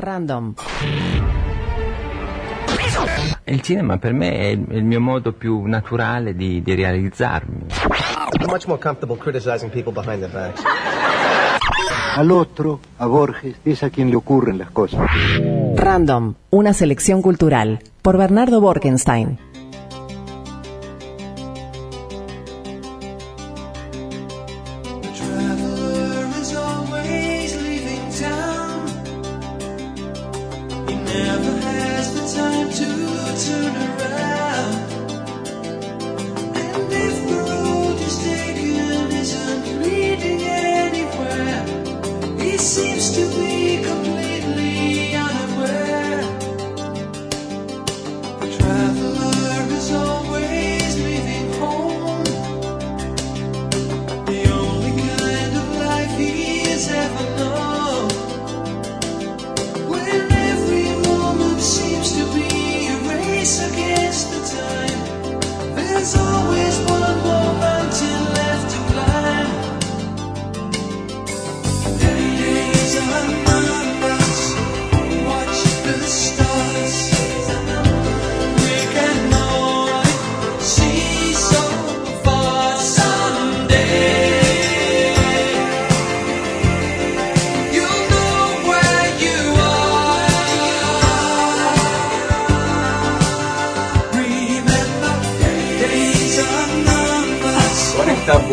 Random. Il cinema per me è il, mio modo più naturale di, di realizzarmi. Much more comfortable criticizing people behind their backs. Al otro, a Borges, es a quien le ocurren las cosas. Random, una selección cultural. Por Bernardo Borkenstein.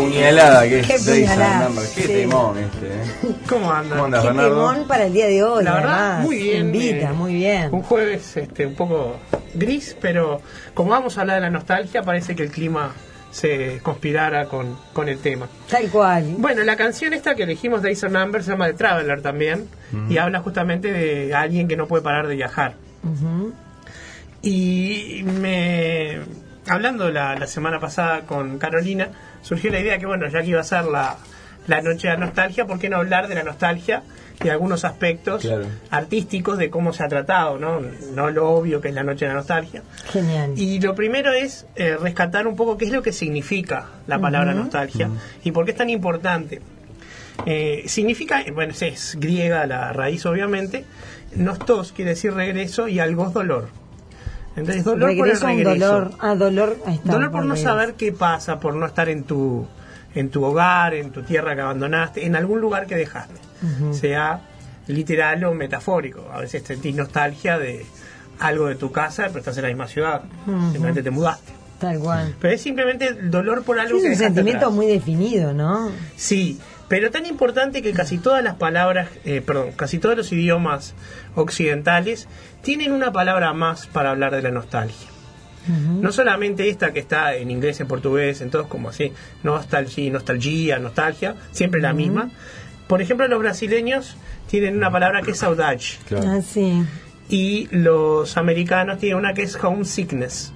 Puñalada que es puñalada, Numbers. Qué sí. temón este, ¿eh? ¿Cómo andan? ¿Cómo andas, Qué Bernardo? temón para el día de hoy. La verdad, además. muy bien. Invita, eh, muy bien. Un jueves este, un poco gris, pero como vamos a hablar de la nostalgia, parece que el clima se conspirara con, con el tema. Tal cual. Bueno, la canción esta que elegimos de Acer Number se llama The Traveler también y habla justamente de alguien que no puede parar de viajar. Y me hablando la, la semana pasada con Carolina, surgió la idea que, bueno, ya que iba a ser la, la noche de la nostalgia, ¿por qué no hablar de la nostalgia y algunos aspectos Claro. artísticos de cómo se ha tratado, ¿no? No lo obvio que es la noche de la nostalgia. Genial. Y lo primero es eh, rescatar un poco qué es lo que significa la palabra nostalgia y por qué es tan importante. Eh, significa, bueno, es, es griega la raíz obviamente, nostos quiere decir regreso y algo es dolor. Entonces dolor regreso por el regreso. dolor. Ah, dolor. Ahí está, Dolor por no regreso. saber qué pasa, por no estar en tu, en tu hogar, en tu tierra que abandonaste, en algún lugar que dejaste, sea literal o metafórico. A veces sentís nostalgia de algo de tu casa, pero estás en la misma ciudad, simplemente te mudaste. Tal cual. Pero es simplemente dolor por algo Es que un sentimiento atrás. muy definido, ¿no? Sí, pero tan importante que casi todas las palabras, eh, perdón, casi todos los idiomas occidentales tienen una palabra más para hablar de la nostalgia. No solamente esta que está en inglés, en portugués, en todos como así, nostalgia, nostalgia, nostalgia, siempre la misma. Por ejemplo, los brasileños tienen una palabra que es saudade Claro. Ah, sí. y los americanos tienen una que es homesickness.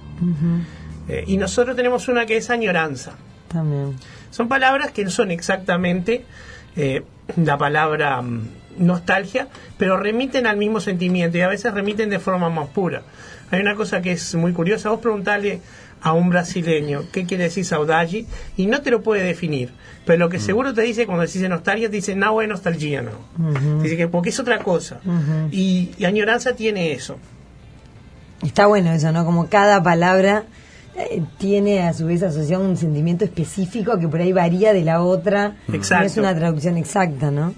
Eh, y nosotros tenemos una que es añoranza. También. Son palabras que no son exactamente eh, la palabra mm, nostalgia, pero remiten al mismo sentimiento y a veces remiten de forma más pura. Hay una cosa que es muy curiosa, vos preguntarle a un brasileño qué quiere decir saudade y no te lo puede definir, pero lo que seguro te dice cuando dice nostalgia, te dice no es nostalgia, no. Dice que porque es otra cosa. y, y añoranza tiene eso. Está bueno eso, ¿no? Como cada palabra tiene a su vez asociado un sentimiento específico que por ahí varía de la otra. Exacto. No es una traducción exacta, ¿no?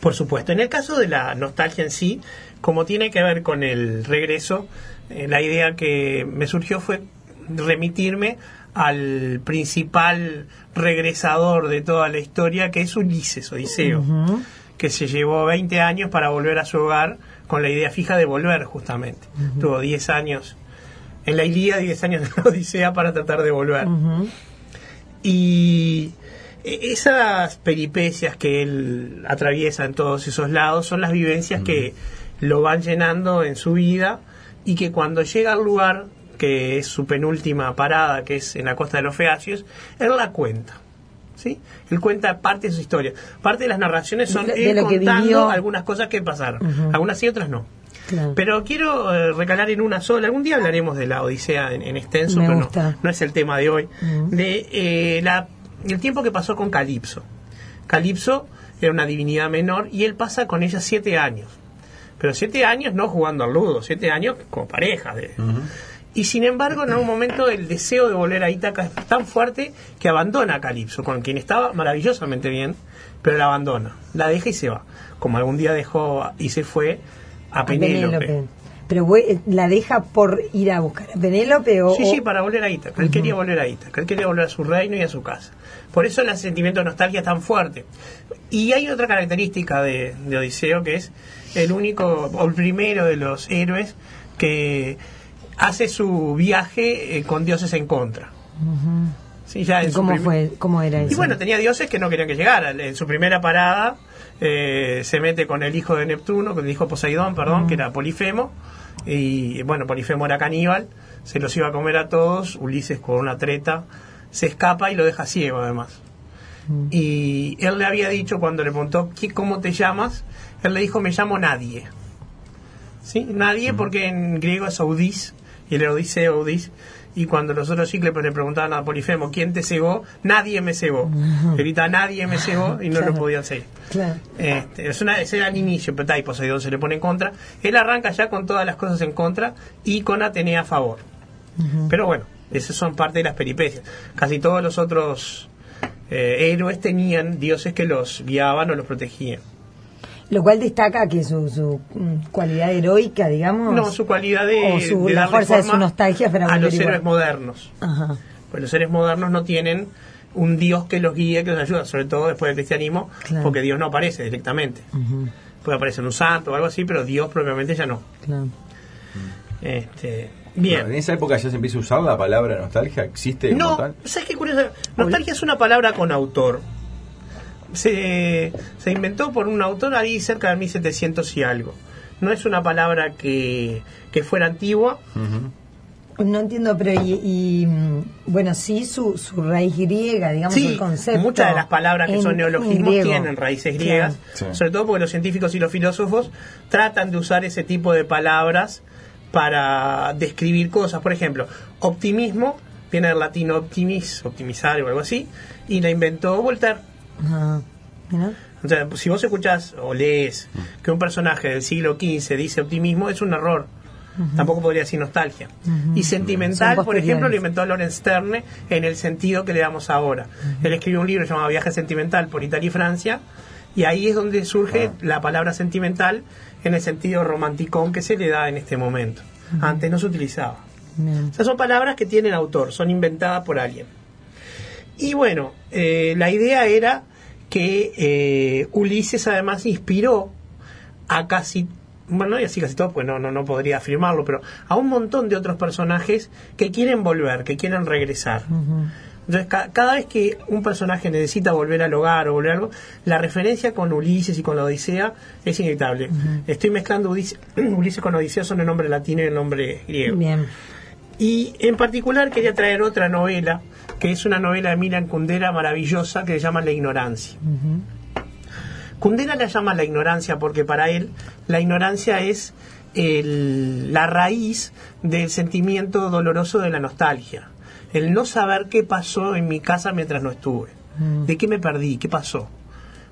Por supuesto. En el caso de la nostalgia en sí, como tiene que ver con el regreso, eh, la idea que me surgió fue remitirme al principal regresador de toda la historia, que es Ulises, Odiseo, que se llevó 20 años para volver a su hogar con la idea fija de volver, justamente. Tuvo 10 años en la Ilíada y 10 años en la Odisea para tratar de volver. Y e- esas peripecias que él atraviesa en todos esos lados son las vivencias que lo van llenando en su vida y que cuando llega al lugar que es su penúltima parada, que es en la costa de los Feacios, él la cuenta. ¿Sí? Él cuenta parte de su historia. Parte de las narraciones son De- de él lo que contando vivió. algunas cosas que pasaron. Algunas sí, otras no. Claro. Pero quiero eh, recalar en una sola. Algún día hablaremos de la Odisea en, en extenso, Me pero no, gusta. no es el tema de hoy. De eh, la, el tiempo que pasó con Calipso. Calipso era una divinidad menor y él pasa con ella siete años. Pero siete años no jugando al ludo, siete años como pareja. de- Y sin embargo, en algún momento el deseo de volver a Ítaca es tan fuerte que abandona a Calipso, con quien estaba maravillosamente bien, pero la abandona, la deja y se va. Como algún día dejó y se fue a A Penélope. Pero güey, la deja por ir a buscar a Penélope o. Sí, sí, para volver a Ítaca. Él quería volver a Ítaca. Él quería volver a su reino y a su casa. Por eso el sentimiento de nostalgia es tan fuerte. Y hay otra característica de, de Odiseo que es el único, o el primero de los héroes que hace su viaje eh, con dioses en contra. Sí, ya ¿Y en su ¿Cómo prim- fue? ¿Cómo era eso? y bueno, tenía dioses que no querían que llegara. En su primera parada eh, se mete con el hijo de Neptuno, con el hijo Poseidón, perdón, que era Polifemo. Y bueno, Polifemo era caníbal, se los iba a comer a todos. Ulises, con una treta, se escapa y lo deja ciego, además. Y él le había dicho cuando le preguntó "¿Qué- cómo te llamas, él le dijo: Me llamo Nadie. ¿Sí? Nadie, porque en griego es Audis, y el Odiseo Audis. Y cuando los otros cíclopes le preguntaban a Polifemo, ¿quién te cegó? Nadie me cegó. Grita, nadie me cegó y no Claro. lo podían seguir. Claro. Este, es una, ese era el inicio, pero ahí Poseidón se le pone en contra. Él arranca ya con todas las cosas en contra y con Atenea a favor. Pero bueno, esas son parte de las peripecias. Casi todos los otros eh, héroes tenían dioses que los guiaban o los protegían. Lo cual destaca que su, su mm, cualidad heroica, digamos. No, su cualidad de, o su- de la fuerza de su nostalgia para a los igual. héroes modernos. Ajá. Pues los seres modernos no tienen un Dios que los guíe, que los ayude, sobre todo después del cristianismo, Claro. porque Dios no aparece directamente. Puede aparecer un santo o algo así, pero Dios propiamente ya no. Claro. Este, Bueno, en bien. esa época ya se empieza a usar la palabra nostalgia, existe No. ¿sabes qué curioso? Nostalgia es una palabra con autor. Se, se inventó por un autor ahí cerca de 1700 y algo. No es una palabra que, que fuera antigua, No entiendo, pero y, y, mm, bueno, sí, su, su raíz griega, digamos, Sí, el concepto. muchas de las palabras que son neologismos griego. tienen raíces griegas. Sí. sobre todo porque los científicos y los filósofos tratan de usar ese tipo de palabras para describir cosas. Por ejemplo, optimismo viene del latino optimis, optimizar o algo así, y la inventó Voltaire. Ajá. Mira. O sea, si vos escuchás o lees que un personaje del siglo XV dice optimismo, es un error. Tampoco podría decir nostalgia. Y sentimental, por ejemplo, lo inventó Lorenz Sterne en el sentido que le damos ahora. Él escribió un libro llamado Viaje Sentimental por Italia y Francia, y ahí es donde surge la palabra sentimental en el sentido romanticón que se le da en este momento. Antes no se utilizaba. Bien. O sea, son palabras que tienen autor, son inventadas por alguien. Y bueno, eh, la idea era que eh, Ulises además inspiró a casi, bueno, y así casi todo, pues no, no, no podría afirmarlo, pero a un montón de otros personajes que quieren volver, que quieren regresar. Entonces, ca- cada vez que un personaje necesita volver al hogar o volver a algo, la referencia con Ulises y con la Odisea es inevitable. Estoy mezclando Ulises, Ulises con Odisea, son el nombre latino y el nombre griego. Bien. Y en particular quería traer otra novela, que es una novela de Milan Kundera maravillosa, que se llama La ignorancia. Kundera la llama la ignorancia porque para él la ignorancia es el- la raíz del sentimiento doloroso de la nostalgia. El no saber qué pasó en mi casa mientras no estuve. ¿De qué me perdí? ¿Qué pasó?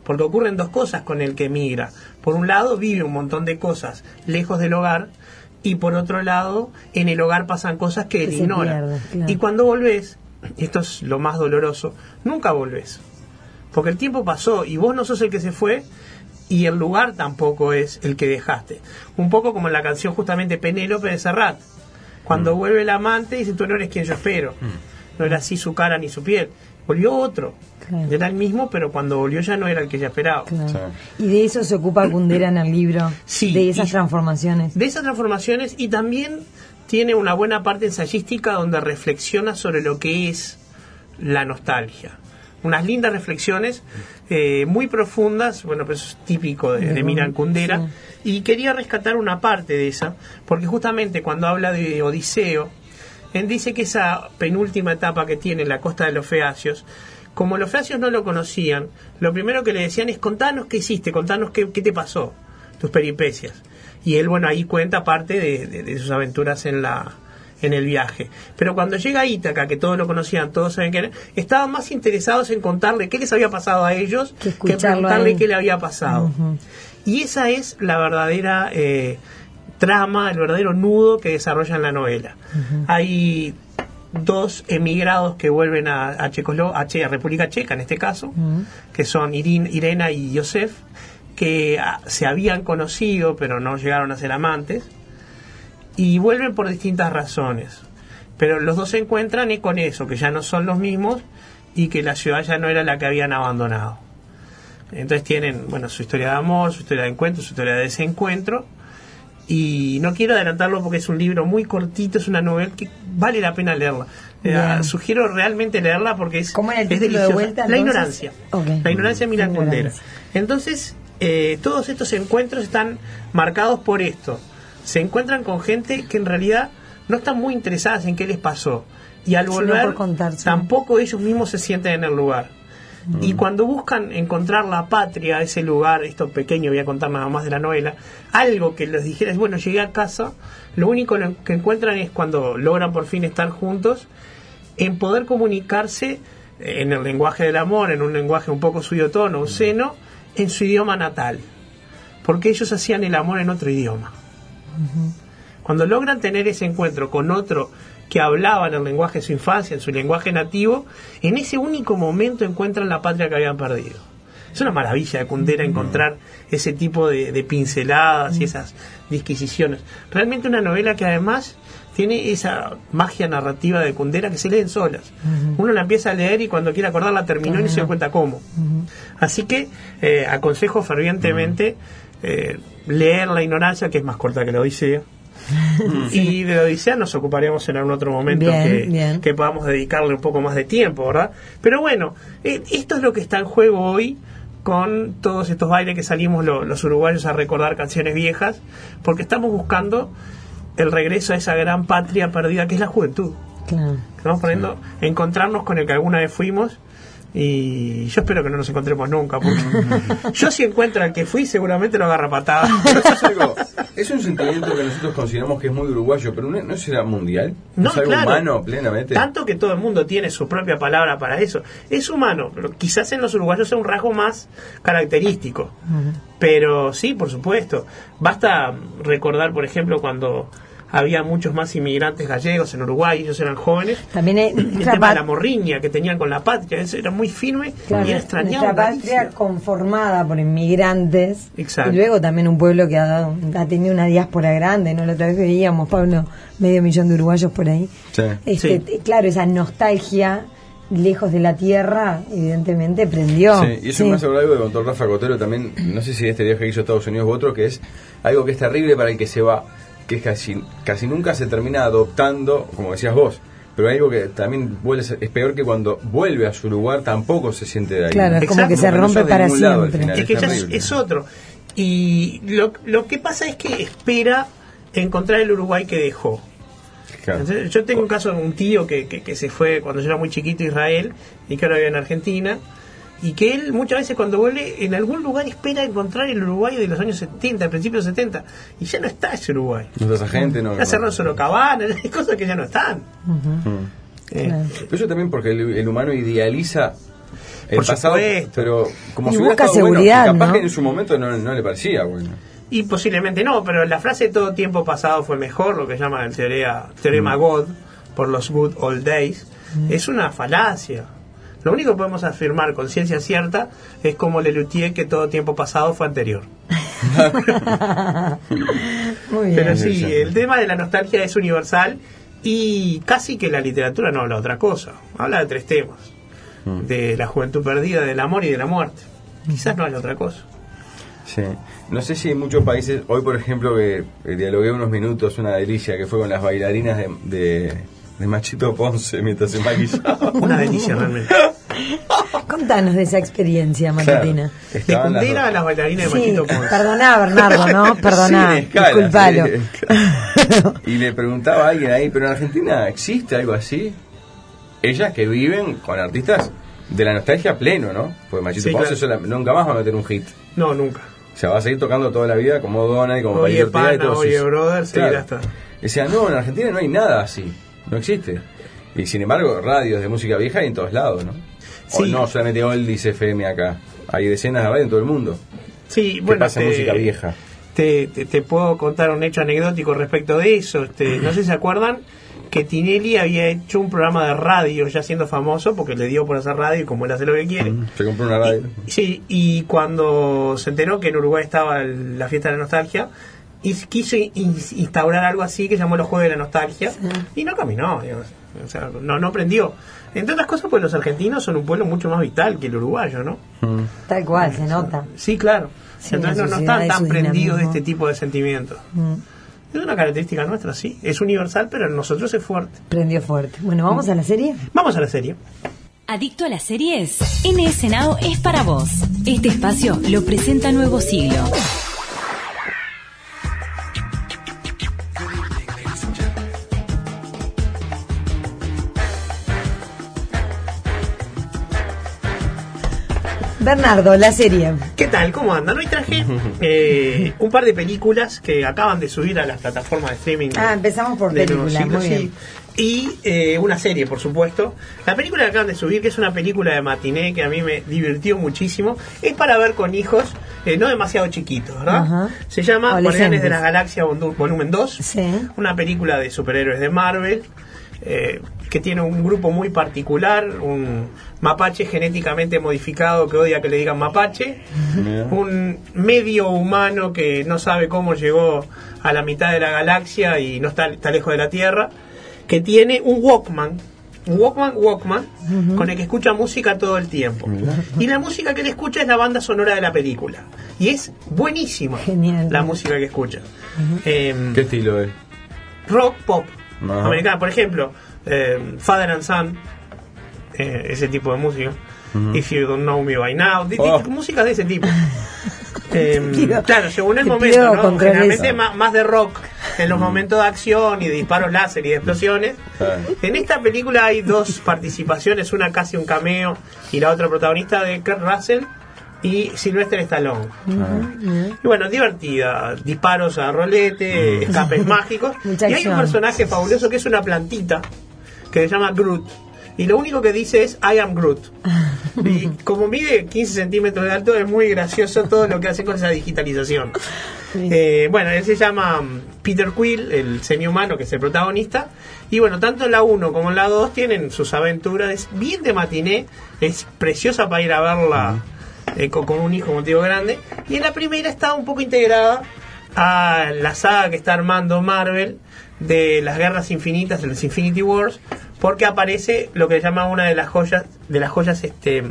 Porque ocurren dos cosas con el que emigra. Por un lado, vive un montón de cosas lejos del hogar y por otro lado, en el hogar pasan cosas que, Que él ignora. claro. Y cuando volvés, esto es lo más doloroso, nunca volvés. Porque el tiempo pasó y vos no sos el que se fue y el lugar tampoco es el que dejaste. Un poco como en la canción justamente Penélope de Serrat. Cuando Mm. vuelve el amante dice, tú no eres quien yo espero. No era así su cara ni su piel. Volvió otro. Claro. Era el mismo, pero cuando volvió ya no era el que ella esperaba. Claro. Y de eso se ocupa Kundera en el libro. Sí, De esas y- transformaciones. de esas transformaciones y también tiene una buena parte ensayística donde reflexiona sobre lo que es la nostalgia. Unas lindas reflexiones eh, muy profundas, bueno, pues eso es típico de, de Miran Kundera, y quería rescatar una parte de esa, porque justamente cuando habla de Odiseo, él dice que esa penúltima etapa que tiene en la costa de los Feacios, como los Feacios no lo conocían, lo primero que le decían es contanos qué hiciste, contanos qué, qué te pasó, tus peripecias. Y él, bueno, ahí cuenta parte de, de- de sus aventuras en la en el viaje. Pero cuando llega a Ítaca, que todos lo conocían, todos saben quién era, estaban más interesados en contarle qué les había pasado a ellos Que que, preguntarle qué le había pasado. Y esa es la verdadera eh, trama, el verdadero nudo que desarrolla en la novela. Hay dos emigrados que vuelven a, a, Checoslo- a Che- a República Checa, en este caso, que son Irin- Irena y Josef, que ah, se habían conocido pero no llegaron a ser amantes, y vuelven por distintas razones. Pero los dos se encuentran y con eso, que ya no son los mismos y que la ciudad ya no era la que habían abandonado. Entonces tienen, bueno, su historia de amor, su historia de encuentro, su historia de desencuentro. Y no quiero adelantarlo porque es un libro muy cortito, es una novela que vale la pena leerla. Eh, sugiero realmente leerla porque es, ¿Cómo era el es título de deliciosa. vuelta, La ignorancia. La ignorancia ignorancia. Entonces, eh, todos estos encuentros están marcados por esto. Se encuentran con gente que en realidad no están muy interesadas en qué les pasó. Y al volver, tampoco ellos mismos se sienten en el lugar. Y cuando buscan encontrar la patria, ese lugar, esto pequeño, voy a contar nada más de la novela, algo que les dijera, es, bueno, llegué a casa, lo único que encuentran es cuando logran por fin estar juntos, en poder comunicarse en el lenguaje del amor, en un lenguaje un poco suyo tono, un seno, en su idioma natal. Porque ellos hacían el amor en otro idioma. Cuando logran tener ese encuentro con otro que hablaba en el lenguaje de su infancia, en su lenguaje nativo, en ese único momento encuentran la patria que habían perdido. Es una maravilla de Kundera encontrar ese tipo de, de pinceladas y esas disquisiciones. Realmente una novela que además tiene esa magia narrativa de Kundera que se leen solas. Uno la empieza a leer y cuando quiere acordar la terminó y no se da cuenta cómo. Así que eh, aconsejo fervientemente eh, leer La ignorancia, que es más corta que la Odisea. Y de la Odisea nos ocuparemos en algún otro momento Bien, que, bien. que podamos dedicarle un poco más de tiempo, ¿verdad? Pero bueno, eh, esto es lo que está en juego hoy con todos estos bailes que salimos lo- los uruguayos a recordar canciones viejas, porque estamos buscando el regreso a esa gran patria perdida que es la juventud. Claro. Estamos poniendo encontrarnos con el que alguna vez fuimos y yo espero que no nos encontremos nunca, porque yo si encuentro al que fui seguramente lo agarra patada. Pero eso es algo, es un sentimiento que nosotros consideramos que es muy uruguayo, pero no, no será mundial. No, es algo claro. humano plenamente. Tanto que todo el mundo tiene su propia palabra para eso. Es humano, pero quizás en los uruguayos sea un rasgo más característico. Pero sí, por supuesto. Basta recordar, por ejemplo, cuando había muchos más inmigrantes gallegos en Uruguay, ellos eran jóvenes. También es El nuestra tema de la morriña que tenían con la patria, eso era muy firme Claro, y era extrañado. nuestra patria conformada por inmigrantes Exacto. y luego también un pueblo que ha, dado- ha tenido una diáspora grande, ¿no? La otra vez veíamos, Pablo, medio millón de uruguayos por ahí. Sí. Este, Sí. t- Claro, esa nostalgia lejos de la tierra, evidentemente prendió. Sí, y eso Sí. me hace algo que contó Rafa Cotero también, no sé si este viaje que hizo a Estados Unidos u otro, que es algo que es terrible para el que se va, que es casi, casi nunca se termina adoptando, como decías vos, pero algo que también vuelve, a ser- es peor que cuando vuelve a su lugar tampoco se siente de ahí. Claro, es como Exacto. que se no rompe para siempre. final. Es que ya es, otro. Y lo, lo que pasa es que espera encontrar el Uruguay que dejó. Claro. Entonces, yo tengo un caso de un tío que, que, que se fue cuando yo era muy chiquito a Israel y que ahora vive en Argentina. Y que él muchas veces cuando vuelve en algún lugar espera encontrar el Uruguay de los años 70, principios de 70. Y ya no está ese Uruguay. No esa gente, no. Ya cerró no. solo cabanas, hay cosas que ya no están. Mm. Eh, Claro. Pero eso también porque el, el humano idealiza el Por pasado, supuesto. pero como Y si hubiera busca bueno, seguridad, capaz ¿no? que en su momento no, no le parecía bueno. Y posiblemente no, pero la frase todo tiempo pasado fue mejor, lo que llama el teoría, teorema God, por los good old days, es una falacia. Lo único que podemos afirmar con ciencia cierta es como Lelutier que todo tiempo pasado fue anterior. Muy bien. Pero sí, el tema de la nostalgia es universal y casi que la literatura no habla de otra cosa, habla de tres temas. De la juventud perdida, del amor y de la muerte. Quizás no haya otra cosa. Sí. No sé si en muchos países, hoy por ejemplo que eh, dialogué unos minutos, una delicia, que fue con las bailarinas de, de, de Machito Ponce mientras se maquillaba. Una delicia realmente. Contanos de esa experiencia matutina. Claro, De las a las bailarinas de Sí, Machito Ponce. perdoná, Bernardo, ¿no? Perdoná, disculpalo. sí, claro. Y le preguntaba a alguien ahí, ¿pero en Argentina existe algo así? Ellas que viven con artistas de la nostalgia pleno, ¿no? Porque Machito Sí, Ponce claro. sola- nunca más va a meter un hit. No, nunca. O sea, va a seguir tocando toda la vida como Donald, como Oye, Ortega y pana, todos oye, sus- brother, seguirá hasta- Decía, no, en Argentina no hay nada así, no existe. Y sin embargo, radios de música vieja hay en todos lados, ¿no? O Sí. no solamente Oldies FM acá, hay decenas de radios en todo el mundo. Sí, que bueno, pasa te- música vieja. Te, te- te puedo contar un hecho anecdótico respecto de eso. Este, no sé si se acuerdan que Tinelli había hecho un programa de radio ya siendo famoso porque le dio por hacer radio y como él hace lo que quiere. Se compró una radio. Sí, y cuando se enteró que en Uruguay estaba el- la fiesta de la nostalgia, y quiso in- instaurar algo así que llamó los Juegos de la Nostalgia y no caminó, digamos. o sea, no, no prendió. Entre otras cosas, pues los argentinos son un pueblo mucho más vital que el uruguayo, ¿no? Tal cual, se nota. Sí, claro. Sí, Entonces no, no están tan prendidos de este tipo de sentimientos. Mm, Es una característica nuestra, sí. Es universal, pero en nosotros es fuerte. Prendió fuerte. Bueno, ¿vamos a la serie? Vamos a la serie. ¿Adicto a las series? NS Now es para vos. Este espacio lo presenta Nuevo Siglo. Bernardo, la serie. ¿Qué tal? ¿Cómo andan? Hoy traje eh, un par de películas que acaban de subir a las plataformas de streaming. Ah, empezamos por películas, muy bien. Y eh, una serie, por supuesto. La película que acaban de subir, que es una película de matiné que a mí me divirtió muchísimo, es para ver con hijos eh, no demasiado chiquitos, ¿verdad? Se llama. Guardianes de la Galaxia Vol- Volumen 2. Sí. Una película de superhéroes de Marvel. Eh, que tiene un grupo muy particular, un mapache genéticamente modificado que odia que le digan mapache, un medio humano que no sabe cómo llegó a la mitad de la galaxia y no está, está lejos de la Tierra, que tiene un Walkman, un Walkman, Walkman, con el que escucha música todo el tiempo. Y la música que él escucha es la banda sonora de la película. Y es buenísima Genial. la música que escucha. Em, ¿Qué estilo es? rock pop Ajá. americana. Por ejemplo, eh, Father and Son, eh, ese tipo de música. If You Don't Know Me By Now, Oh. músicas de ese tipo. Eh, claro, según el momento, ¿no? Generalmente más, más de rock en los momentos de acción y de disparos láser y de explosiones. En esta película hay dos participaciones, una casi un cameo y la otra protagonista de Kurt Russell y Sylvester Stallone. Y bueno, divertida, disparos a rolete, escapes mágicos. Mucha y hay un personaje fabuloso que es una plantita que se llama Groot. Y lo único que dice es I am Groot. Y como mide 15 centímetros de alto, es muy gracioso todo lo que hace con esa digitalización. Eh, bueno, él se llama mm, Peter Quill, el semi-humano que es el protagonista. Y bueno, tanto en la 1 como en la 2 tienen sus aventuras. Es bien de matiné, es preciosa para ir a verla eh, con, con un hijo motivo grande. Y en la primera está un poco integrada a la saga que está armando Marvel de las guerras infinitas, de los Infinity Wars, porque aparece lo que se llama una de las joyas, de las joyas, este,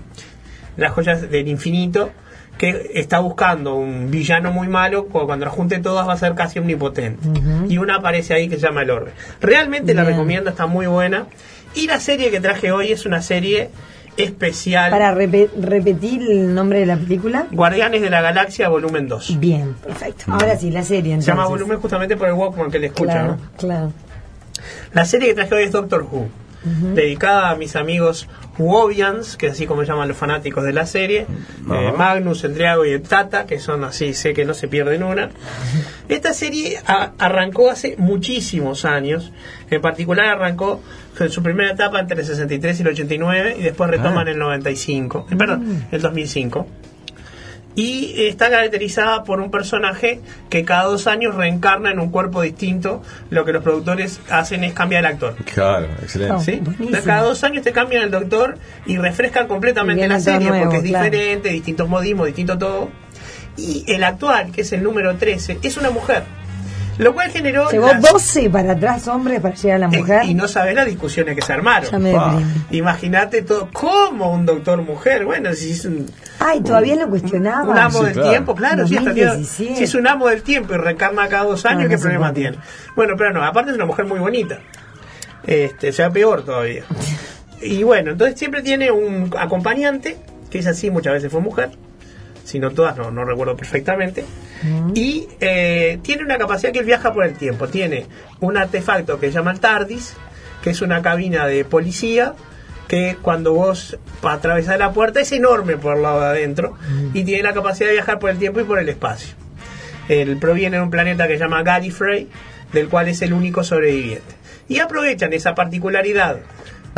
las joyas del infinito, que está buscando un villano muy malo, cu- cuando las junte todas va a ser casi omnipotente. Y una aparece ahí que se llama el Orbe. Realmente la recomiendo, está muy buena. Y la serie que traje hoy es una serie especial. Para repe- repetir el nombre de la película. Guardianes de la Galaxia, volumen 2. Bien, perfecto. Ahora sí, la serie Se llama volumen justamente por el Walkman que le escucha, Claro, ¿no? claro. La serie que traje hoy es Doctor Who, dedicada a mis amigos Whovians, que así como llaman los fanáticos de la serie, eh, Magnus, Endriago y el Tata, que son así, sé que no se pierden una. Esta serie a- arrancó hace muchísimos años, en particular arrancó en su primera etapa entre el 63 y el 89 y después retoman el 95, eh, perdón, el 2005 y está caracterizada por un personaje que cada dos años reencarna en un cuerpo distinto. Lo que los productores hacen es cambiar el actor. Claro, excelente. Oh. cada dos años te cambian el doctor y refrescan completamente Y la serie nuevo, porque es claro. diferente, distintos modismos, distinto todo. Y el actual, que es el número 13, es una mujer. Lo cual generó. Llegó las- 12 para atrás hombres para llegar a la mujer. y no sabes las discusiones que se armaron. Ya me Pa. deprime. Imagínate todo. ¿Cómo un doctor mujer? Bueno, si es un. Ay, todavía lo cuestionaba. Un amo Sí, del claro. tiempo, claro, sí, estaría- 2017. si es un amo del tiempo y reencarna cada dos años, no ¿qué problema puede. tiene? Bueno, pero no, aparte es una mujer muy bonita. Este, o sea, peor todavía. Y bueno, entonces siempre tiene un acompañante, que es así, muchas veces fue mujer, si no todas, no, no recuerdo perfectamente. Y eh, tiene una capacidad que él viaja por el tiempo. Tiene un artefacto que se llama el TARDIS, que es una cabina de policía que cuando vos atravesás la puerta es enorme por el lado de adentro y tiene la capacidad de viajar por el tiempo y por el espacio. Él proviene de un planeta que se llama Gallifrey, del cual es el único sobreviviente. Y aprovechan esa particularidad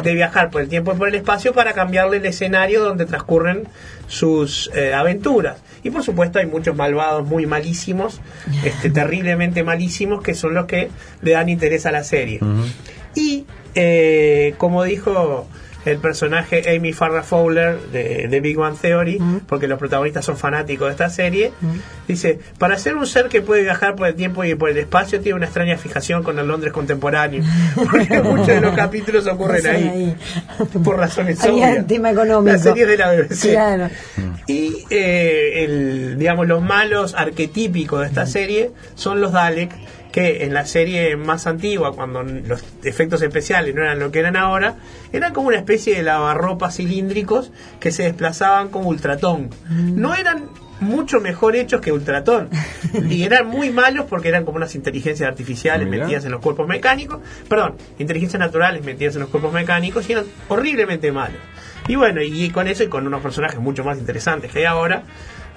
de viajar por el tiempo y por el espacio para cambiarle el escenario donde transcurren sus eh, aventuras. Y por supuesto hay muchos malvados muy malísimos, este, terriblemente malísimos, que son los que le dan interés a la serie. Y eh, como dijo el personaje Amy Farrah Fowler de, de Big Bang Theory, porque los protagonistas son fanáticos de esta serie, dice, para ser un ser que puede viajar por el tiempo y por el espacio, tiene una extraña fijación con el Londres contemporáneo. Porque muchos de los capítulos ocurren ahí, por razones obvias. un tema económico. La serie de la BBC. Claro. Y eh, el, digamos, los malos arquetípicos de esta serie son los Dalek, que en la serie más antigua, cuando los efectos especiales no eran lo que eran ahora, eran como una especie de lavarropas cilíndricos que se desplazaban como Ultratón. No eran mucho mejor hechos que Ultratón. Y eran muy malos porque eran como unas inteligencias artificiales Mirá. metidas en los cuerpos mecánicos. Perdón, inteligencias naturales metidas en los cuerpos mecánicos y eran horriblemente malos. Y bueno, y con eso y con unos personajes mucho más interesantes que hay ahora,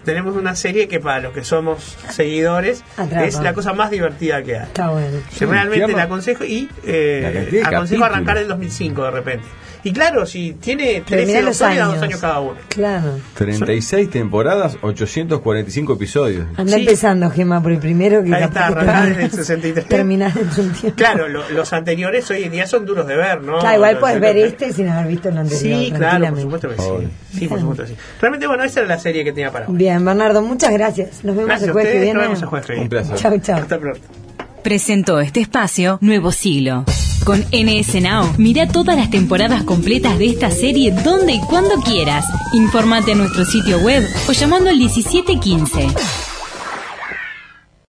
tenemos una serie que para los que somos seguidores Atrapa. es la cosa más divertida que hay. Está bueno. Que realmente la aconsejo y La eh, de aconsejo arrancar en 2005 de repente. Y claro, si tiene 13 Terminá los episodios, años. dos años cada uno. Claro. 36 temporadas, 845 episodios. Anda Sí. empezando, Gema, por el primero que Ahí está, termina- en el 63. terminás en tu tiempo. Claro, lo- los anteriores hoy en día son duros de ver, ¿no? Claro, igual puedes ver este sin haber visto el anterior. Sí, claro, por supuesto que sí. Sí, por supuesto sí. Realmente, bueno, esa era la serie que tenía para hoy. Bien, Bernardo, muchas gracias. Nos vemos Gracias el jueves que viene. nos vemos el jueves que viene. Un placer. Chau, chau. Hasta pronto. Presentó este espacio Nuevo Siglo. Con NS Now, mira todas las temporadas completas de esta serie donde y cuando quieras. Informate en nuestro sitio web o llamando al 1715.